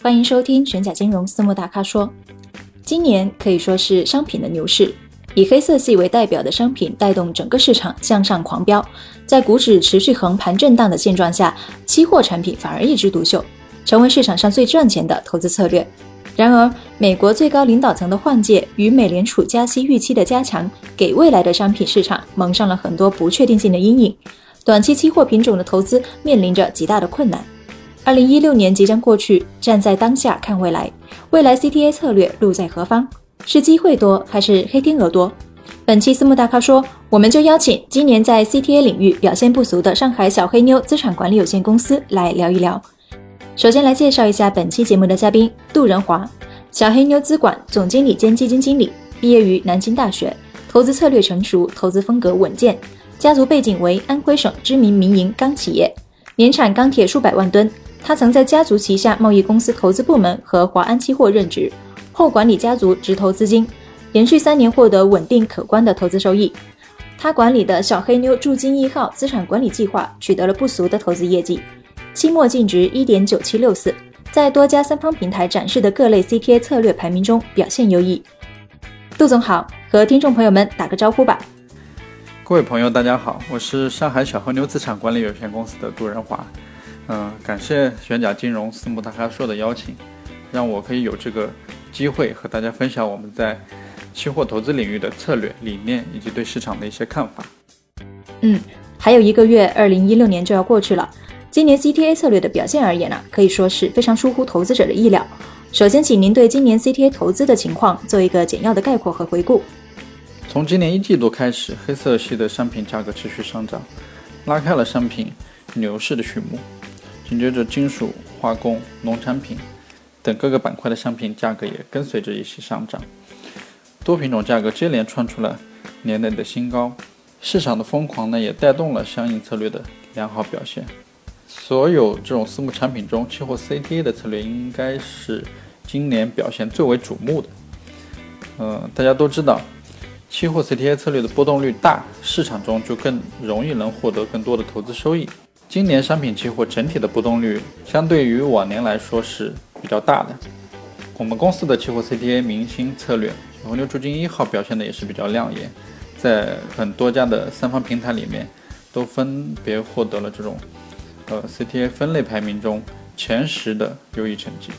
欢迎收听玄甲金融私募大咖说。今年可以说是商品的牛市。以黑色系为代表的商品带动整个市场向上狂飙，在股指持续横盘震荡的现状下，期货产品反而一枝独秀，成为市场上最赚钱的投资策略。然而，美国最高领导层的换届与美联储加息预期的加强，给未来的商品市场蒙上了很多不确定性的阴影，短期期货品种的投资面临着极大的困难。二零一六年即将过去，站在当下看未来，未来 CTA 策略路在何方？是机会多还是黑天鹅多？本期私募大咖说，我们就邀请今年在 CTA 领域表现不俗的上海小黑妞资产管理有限公司来聊一聊。首先来介绍一下本期节目的嘉宾杜仁华，小黑妞资管总经理兼基金经理，毕业于南京大学，投资策略成熟，投资风格稳健，家族背景为安徽省知名民营钢企业，年产钢铁数百万吨。他曾在家族旗下贸易公司投资部门和华安期货任职。后管理家族直投资金，连续三年获得稳定可观的投资收益。他管理的小黑妞驻金一号资产管理计划取得了不俗的投资业绩，期末净值一点九七六四，在多家三方平台展示的各类 CTA 策略排名中表现优异。杜总好，和听众朋友们打个招呼吧。各位朋友，大家好，我是上海小黑妞资产管理有限公司的杜仁华。嗯，感谢玄甲金融私募大咖说的邀请，让我可以有这个。机会和大家分享我们在期货投资领域的策略理念以及对市场的一些看法。嗯，还有一个月，二零一六年就要过去了。今年 CTA 策略的表现而言呢，可以说是非常出乎投资者的意料。首先，请您对今年 CTA 投资的情况做一个简要的概括和回顾。从今年一季度开始，黑色系的商品价格持续上涨，拉开了商品牛市的序幕。紧接着，金属、化工、农产品。等各个板块的商品价格也跟随着一起上涨，多品种价格接连创出了年内的新高，市场的疯狂呢也带动了相应策略的良好表现。所有这种私募产品中，期货 CTA 的策略应该是今年表现最为瞩目的。嗯，大家都知道，期货 CTA 策略的波动率大，市场中就更容易能获得更多的投资收益。今年商品期货整体的波动率相对于往年来说是。比较大的，我们公司的期货 CTA 明星策略小红牛铸金一号表现的也是比较亮眼，在很多家的三方平台里面都分别获得了这种呃 CTA 分类排名中前十的优异成绩。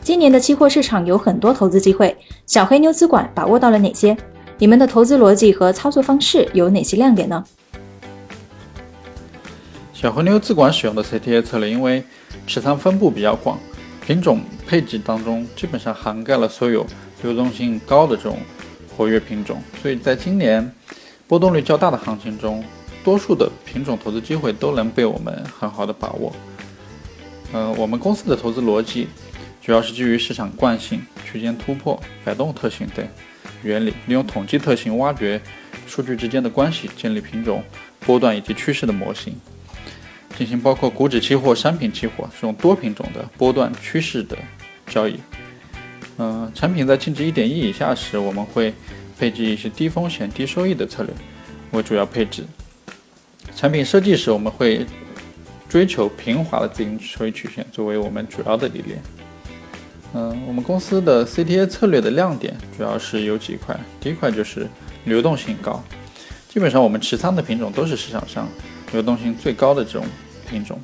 今年的期货市场有很多投资机会，小黑妞资管把握到了哪些？你们的投资逻辑和操作方式有哪些亮点呢？小黑妞资管使用的 CTA 策略，因为持仓分布比较广。品种配置当中基本上涵盖了所有流动性高的这种活跃品种，所以在今年波动率较大的行情中，多数的品种投资机会都能被我们很好的把握。嗯，我们公司的投资逻辑主要是基于市场惯性、区间突破、摆动特性等原理，利用统计特性挖掘数据之间的关系，建立品种波段以及趋势的模型。进行包括股指期货、商品期货这种多品种的波段趋势的交易。嗯，产品在净值一点一以下时，我们会配置一些低风险、低收益的策略为主要配置。产品设计时，我们会追求平滑的资金收益曲线作为我们主要的理念。嗯，我们公司的 CTA 策略的亮点主要是有几块，第一块就是流动性高，基本上我们持仓的品种都是市场上流动性最高的这种。品种，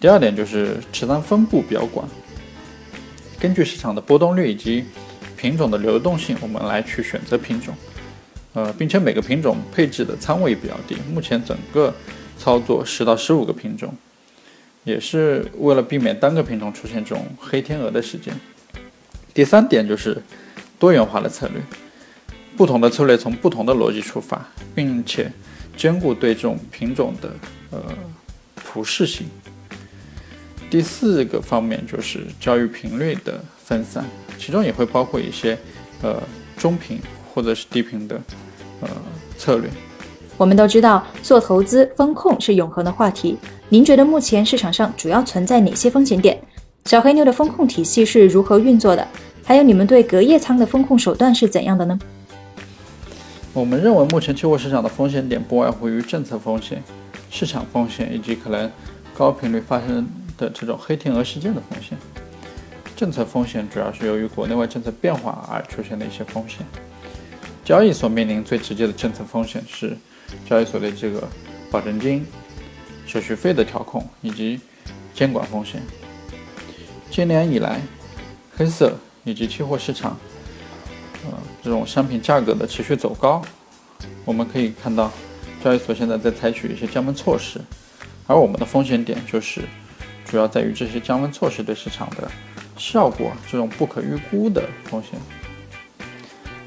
第二点就是持仓分布比较广，根据市场的波动率以及品种的流动性，我们来去选择品种，呃，并且每个品种配置的仓位比较低，目前整个操作十到十五个品种，也是为了避免单个品种出现这种黑天鹅的事件。第三点就是多元化的策略，不同的策略从不同的逻辑出发，并且兼顾对这种品种的呃。普适性。第四个方面就是交易频率的分散，其中也会包括一些呃中频或者是低频的呃策略。我们都知道，做投资风控是永恒的话题。您觉得目前市场上主要存在哪些风险点？小黑牛的风控体系是如何运作的？还有你们对隔夜仓的风控手段是怎样的呢？我们认为，目前期货市场的风险点不外乎于政策风险、市场风险以及可能高频率发生的这种黑天鹅事件的风险。政策风险主要是由于国内外政策变化而出现的一些风险。交易所面临最直接的政策风险是交易所的这个保证金、手续费的调控以及监管风险。今年以来，黑色以及期货市场，呃，这种商品价格的持续走高，我们可以看到，交易所现在在采取一些降温措施，而我们的风险点就是，主要在于这些降温措施对市场的效果，这种不可预估的风险。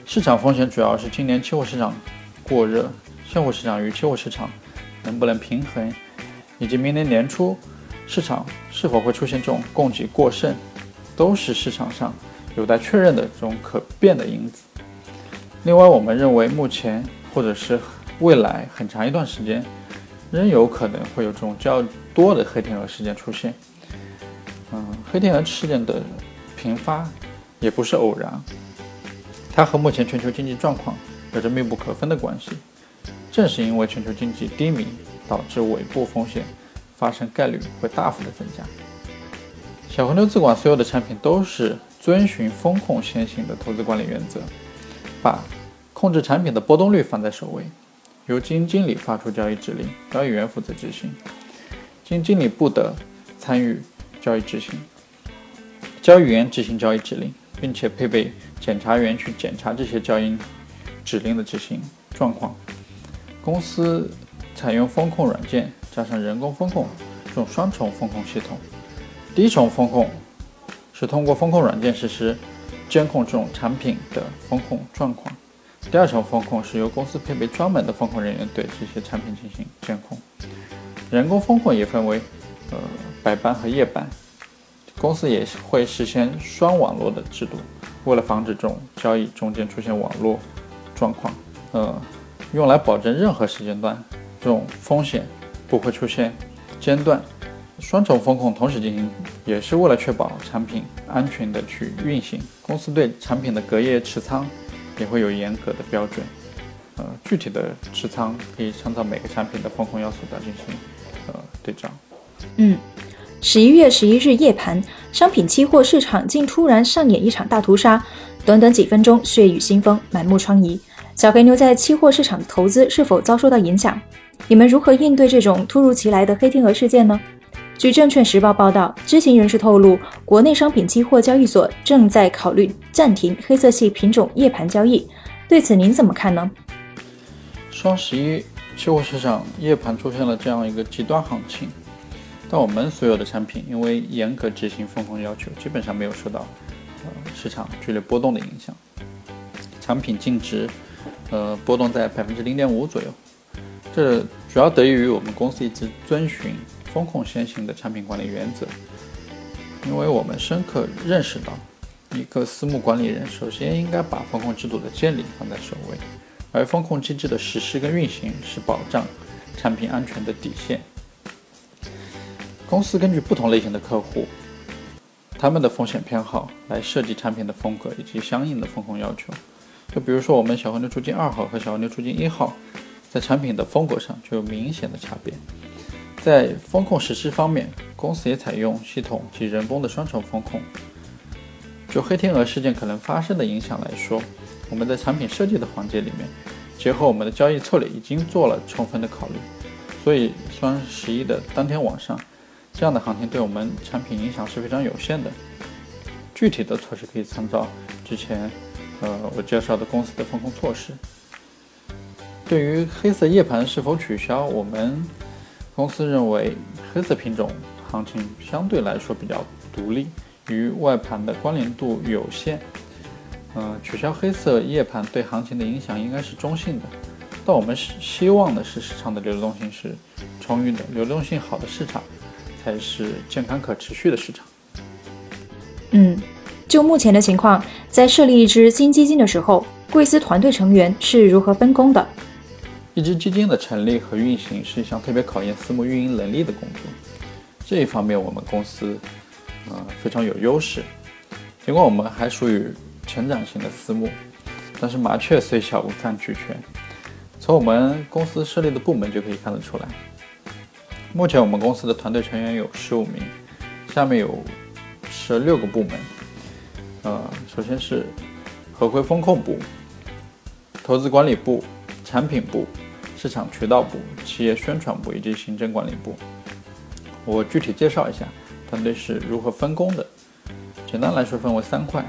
市场风险主要是今年期货市场过热，现货市场与期货市场能不能平衡，以及明年年初市场是否会出现这种供给过剩。都是市场上有待确认的这种可变的因子。另外，我们认为目前或者是未来很长一段时间，仍有可能会有这种较多的黑天鹅事件出现。嗯，黑天鹅事件的频发也不是偶然，它和目前全球经济状况有着密不可分的关系。正是因为全球经济低迷，导致尾部风险发生概率会大幅的增加。小红牛资管所有的产品都是遵循风控先行的投资管理原则，把控制产品的波动率放在首位，由基金经理发出交易指令，交易员负责执行，基金经理不得参与交易执行，交易员执行交易指令，并且配备检查员去检查这些交易指令的执行状况。公司采用风控软件加上人工风控这种双重风控系统。第一重风控是通过风控软件实施监控这种产品的风控状况。第二重风控是由公司配备专门的风控人员对这些产品进行监控。人工风控也分为呃白班和夜班，公司也会实现双网络的制度，为了防止这种交易中间出现网络状况，呃，用来保证任何时间段这种风险不会出现间断。双重风控同时进行，也是为了确保产品安全的去运行。公司对产品的隔夜持仓也会有严格的标准。呃，具体的持仓可以参照每个产品的风控要素来进行呃对账。嗯，十一月十一日夜盘，商品期货市场竟突然上演一场大屠杀，短短几分钟血雨腥风，满目疮痍。小黑牛在期货市场的投资是否遭受到影响？你们如何应对这种突如其来的黑天鹅事件呢？据证券时报报道，知情人士透露，国内商品期货交易所正在考虑暂停黑色系品种夜盘交易。对此您怎么看呢？双十一期货市场夜盘出现了这样一个极端行情，但我们所有的产品因为严格执行风控要求，基本上没有受到呃市场剧烈波动的影响，产品净值呃波动在百分之零点五左右。这主要得益于我们公司一直遵循。风控先行的产品管理原则，因为我们深刻认识到，一个私募管理人首先应该把风控制度的建立放在首位，而风控机制的实施跟运行是保障产品安全的底线。公司根据不同类型的客户，他们的风险偏好来设计产品的风格以及相应的风控要求。就比如说，我们小黄牛出金二号和小黄牛出金一号，在产品的风格上就有明显的差别。在风控实施方面，公司也采用系统及人工的双重风控。就黑天鹅事件可能发生的影响来说，我们在产品设计的环节里面，结合我们的交易策略，已经做了充分的考虑。所以双十一的当天晚上，这样的行情对我们产品影响是非常有限的。具体的措施可以参照之前，呃，我介绍的公司的风控措施。对于黑色夜盘是否取消，我们。公司认为黑色品种行情相对来说比较独立，与外盘的关联度有限。嗯，取消黑色夜盘对行情的影响应该是中性的。但我们是希望的是市场的流动性是充裕的，流动性好的市场才是健康可持续的市场。嗯，就目前的情况，在设立一支新基金的时候，贵司团队成员是如何分工的？一支基金的成立和运行是一项特别考验私募运营能力的工作。这一方面，我们公司呃非常有优势。尽管我们还属于成长型的私募，但是麻雀虽小，五脏俱全。从我们公司设立的部门就可以看得出来。目前我们公司的团队成员有十五名，下面有十六个部门。呃，首先是合规风控部、投资管理部、产品部。市场渠道部、企业宣传部以及行政管理部，我具体介绍一下团队是如何分工的。简单来说，分为三块。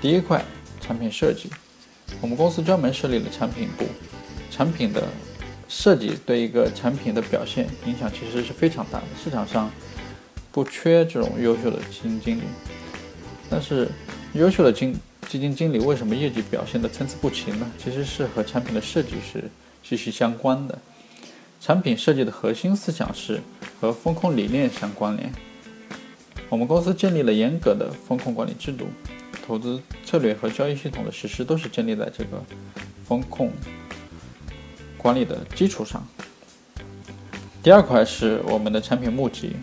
第一块，产品设计，我们公司专门设立了产品部。产品的设计对一个产品的表现影响其实是非常大的。市场上不缺这种优秀的基金经理，但是优秀的经基金经理为什么业绩表现的参差不齐呢？其实是和产品的设计是。息息相关的产品设计的核心思想是和风控理念相关联。我们公司建立了严格的风控管理制度，投资策略和交易系统的实施都是建立在这个风控管理的基础上。第二块是我们的产品募集，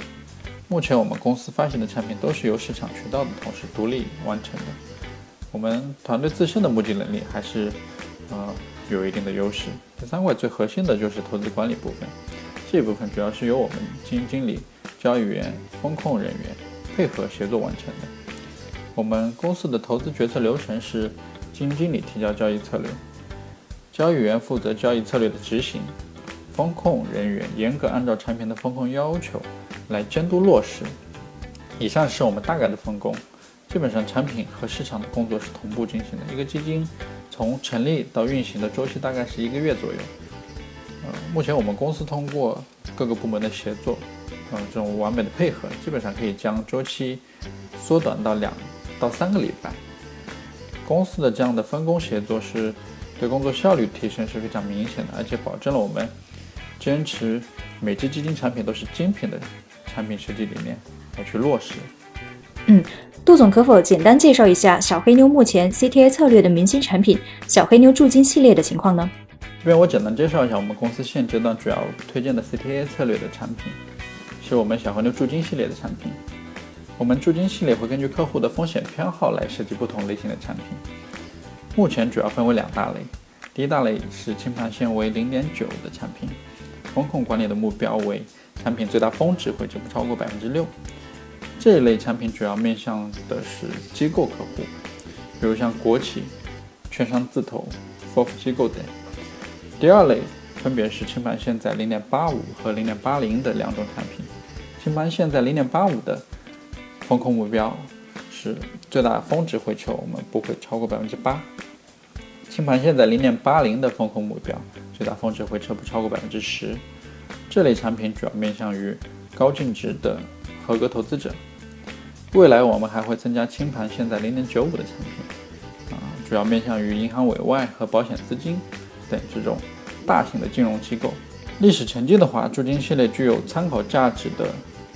目前我们公司发行的产品都是由市场渠道的同事独立完成的。我们团队自身的募集能力还是呃。有一定的优势。第三块最核心的就是投资管理部分，这一部分主要是由我们基金经理、交易员、风控人员配合协作完成的。我们公司的投资决策流程是：基金经理提交交易策略，交易员负责交易策略的执行，风控人员严格按照产品的风控要求来监督落实。以上是我们大概的分工，基本上产品和市场的工作是同步进行的。一个基金。从成立到运行的周期大概是一个月左右。呃，目前我们公司通过各个部门的协作，呃，这种完美的配合，基本上可以将周期缩短到两到三个礼拜。公司的这样的分工协作是对工作效率提升是非常明显的，而且保证了我们坚持每只基金产品都是精品的产品设计理念来去落实。嗯。杜总，可否简单介绍一下小黑妞目前 CTA 策略的明星产品小黑妞驻金系列的情况呢？这边我简单介绍一下我们公司现阶段主要推荐的 CTA 策略的产品，是我们小黑妞驻金系列的产品。我们驻金系列会根据客户的风险偏好来设计不同类型的产品。目前主要分为两大类，第一大类是清盘线为零点九的产品，风控管理的目标为产品最大峰值回撤不超过百分之六。这一类产品主要面向的是机构客户，比如像国企、券商自投、FOF 机构等。第二类分别是清盘线在零点八五和零点八零的两种产品。清盘线在零点八五的风控目标是最大峰值回撤，我们不会超过百分之八。清盘线在零点八零的风控目标最大峰值回撤不超过百分之十。这类产品主要面向于高净值的合格投资者。未来我们还会增加清盘现在零点九五的产品，啊，主要面向于银行委外和保险资金等这种大型的金融机构。历史成绩的话，驻金系列具有参考价值的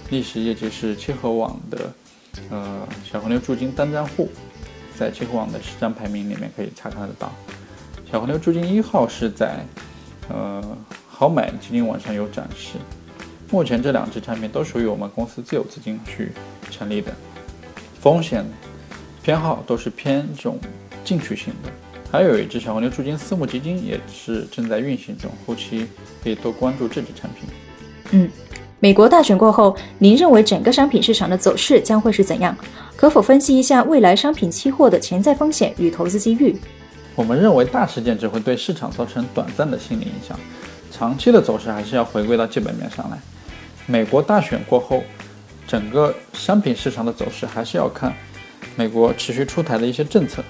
历史业绩是切合网的，呃，小红牛驻金单账户，在切合网的实战排名里面可以查看得到。小红牛驻金一号是在，呃，好买基金网上有展示。目前这两只产品都属于我们公司自有资金去成立的，风险偏好都是偏这种进取型的。还有一只小黄牛驻金私募基金也是正在运行中，后期可以多关注这只产品。嗯，美国大选过后，您认为整个商品市场的走势将会是怎样？可否分析一下未来商品期货的潜在风险与投资机遇？我们认为大事件只会对市场造成短暂的心理影响，长期的走势还是要回归到基本面上来。美国大选过后，整个商品市场的走势还是要看美国持续出台的一些政策。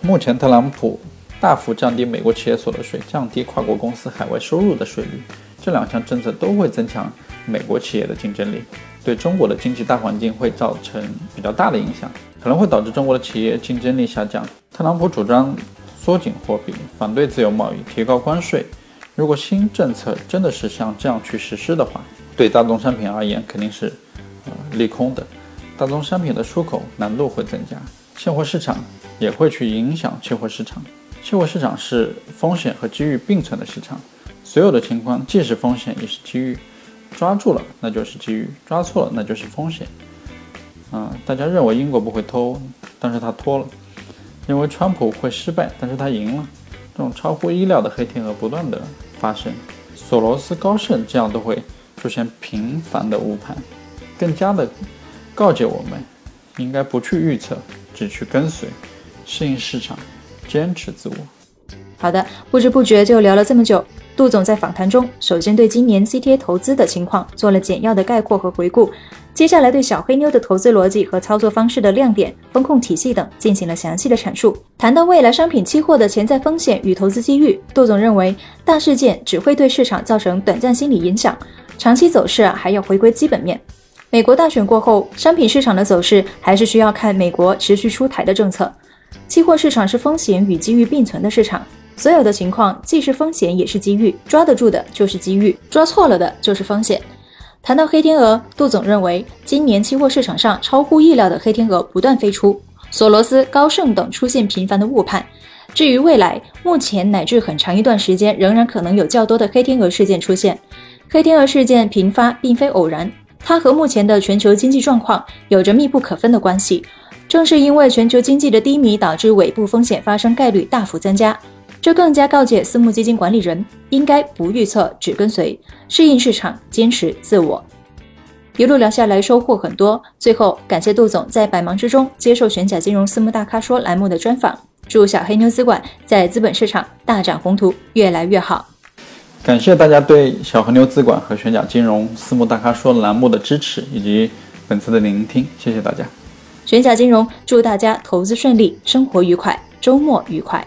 目前，特朗普大幅降低美国企业所得税，降低跨国公司海外收入的税率，这两项政策都会增强美国企业的竞争力，对中国的经济大环境会造成比较大的影响，可能会导致中国的企业竞争力下降。特朗普主张缩紧货币，反对自由贸易，提高关税。如果新政策真的是像这样去实施的话，对大宗商品而言，肯定是呃利空的。大宗商品的出口难度会增加，现货市场也会去影响期货市场。期货市场是风险和机遇并存的市场，所有的情况既是风险也是机遇，抓住了那就是机遇，抓错了那就是风险。啊，大家认为英国不会脱，但是他脱了；认为川普会失败，但是他赢了。这种超乎意料的黑天鹅不断的发生，索罗斯高盛这样都会出现频繁的误判，更加的告诫我们，应该不去预测，只去跟随，适应市场，坚持自我。好的，不知不觉就聊了这么久。杜总在访谈中，首先对今年 CTA 投资的情况做了简要的概括和回顾。接下来对小黑妞的投资逻辑和操作方式的亮点、风控体系等进行了详细的阐述。谈到未来商品期货的潜在风险与投资机遇，杜总认为大事件只会对市场造成短暂心理影响，长期走势啊还要回归基本面。美国大选过后，商品市场的走势还是需要看美国持续出台的政策。期货市场是风险与机遇并存的市场，所有的情况既是风险也是机遇，抓得住的就是机遇，抓错了的就是风险。谈到黑天鹅，杜总认为，今年期货市场上超乎意料的黑天鹅不断飞出，索罗斯、高盛等出现频繁的误判。至于未来，目前乃至很长一段时间，仍然可能有较多的黑天鹅事件出现。黑天鹅事件频发并非偶然，它和目前的全球经济状况有着密不可分的关系。正是因为全球经济的低迷，导致尾部风险发生概率大幅增加。这更加告诫私募基金管理人，应该不预测，只跟随，适应市场，坚持自我。一路聊下来，收获很多。最后，感谢杜总在百忙之中接受玄甲金融私募大咖说栏目的专访。祝小黑妞资管在资本市场大展宏图，越来越好。感谢大家对小河牛资管和玄甲金融私募大咖说栏目的支持以及本次的聆听，谢谢大家。玄甲金融祝大家投资顺利，生活愉快，周末愉快。